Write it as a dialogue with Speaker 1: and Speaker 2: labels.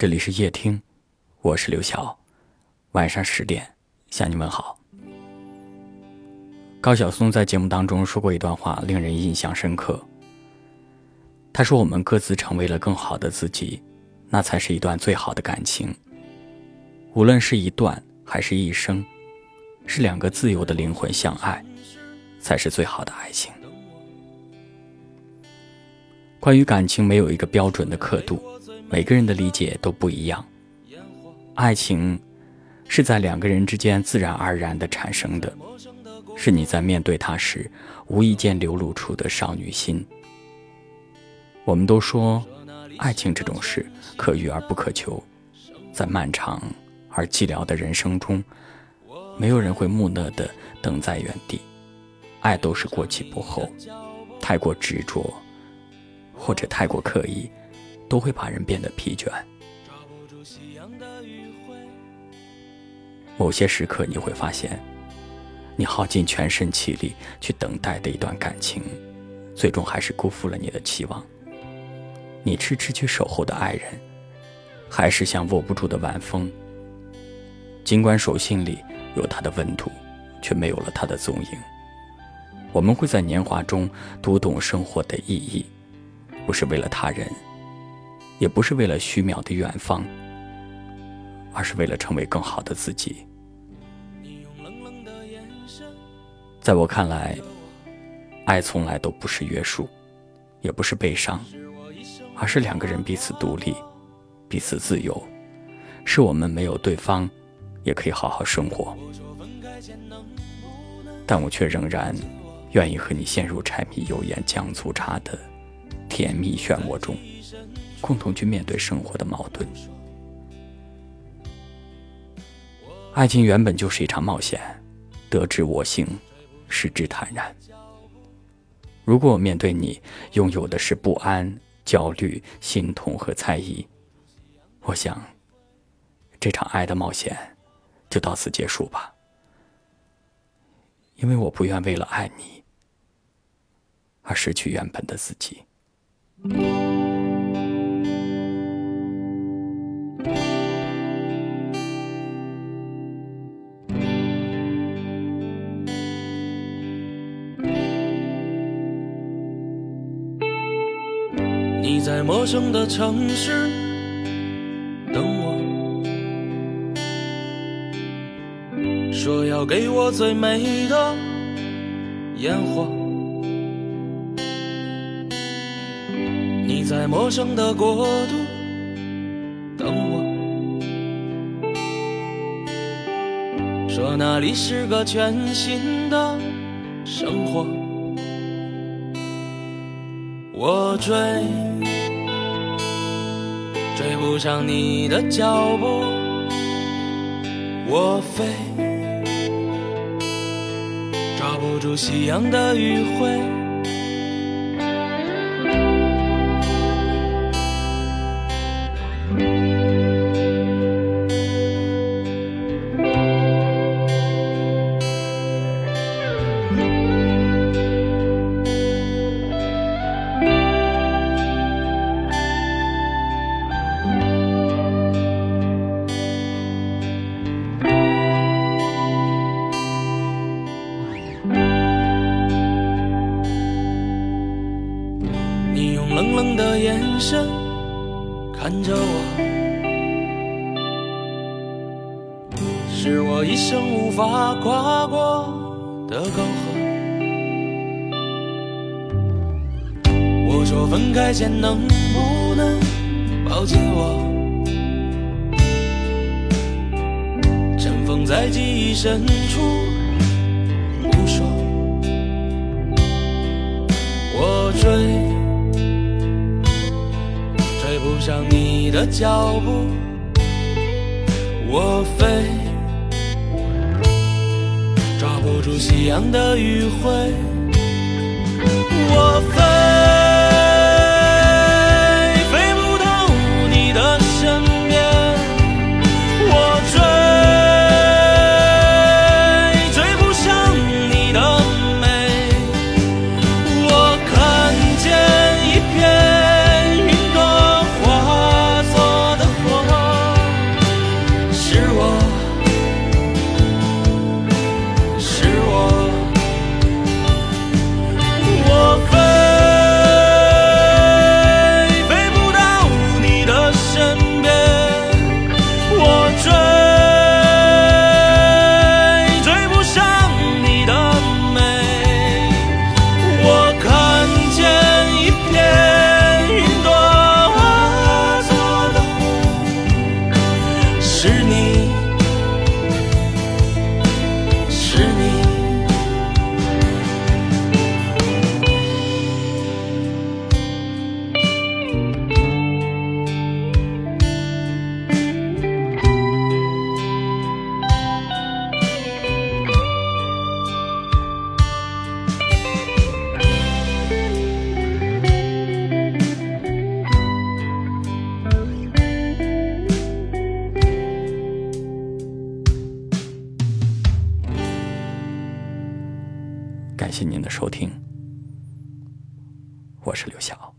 Speaker 1: 这里是夜听，我是刘晓。晚上十点向你问好。高晓松在节目当中说过一段话，令人印象深刻。他说：“我们各自成为了更好的自己，那才是一段最好的感情。无论是一段还是一生，是两个自由的灵魂相爱，才是最好的爱情。”关于感情，没有一个标准的刻度，每个人的理解都不一样。爱情是在两个人之间自然而然的产生的，是你在面对他时无意间流露出的少女心。我们都说，爱情这种事可遇而不可求，在漫长而寂寥的人生中，没有人会木讷的等在原地，爱都是过期不候，太过执着。或者太过刻意，都会把人变得疲倦。某些时刻，你会发现，你耗尽全身气力去等待的一段感情，最终还是辜负了你的期望。你痴痴去守候的爱人，还是像握不住的晚风。尽管手心里有他的温度，却没有了他的踪影。我们会在年华中读懂生活的意义。不是为了他人，也不是为了虚渺的远方，而是为了成为更好的自己。在我看来，爱从来都不是约束，也不是悲伤，而是两个人彼此独立，彼此自由，是我们没有对方，也可以好好生活。但我却仍然愿意和你陷入柴米油盐酱醋茶的。甜蜜漩涡中，共同去面对生活的矛盾。爱情原本就是一场冒险，得之我幸，失之坦然。如果我面对你拥有的是不安、焦虑、心痛和猜疑，我想，这场爱的冒险就到此结束吧。因为我不愿为了爱你而失去原本的自己。
Speaker 2: 你在陌生的城市等我，说要给我最美的烟火。你在陌生的国度等我，说那里是个全新的生活。我追，追不上你的脚步；我飞，抓不住夕阳的余晖。你用冷冷的眼神看着我，是我一生无法跨过的沟壑。我？说分开前能不能抱紧我？尘封在记忆深处，不说。我？追。上你的脚步，我飞，抓不住夕阳的余晖，我飞。
Speaker 1: 感谢您的收听。我是刘晓。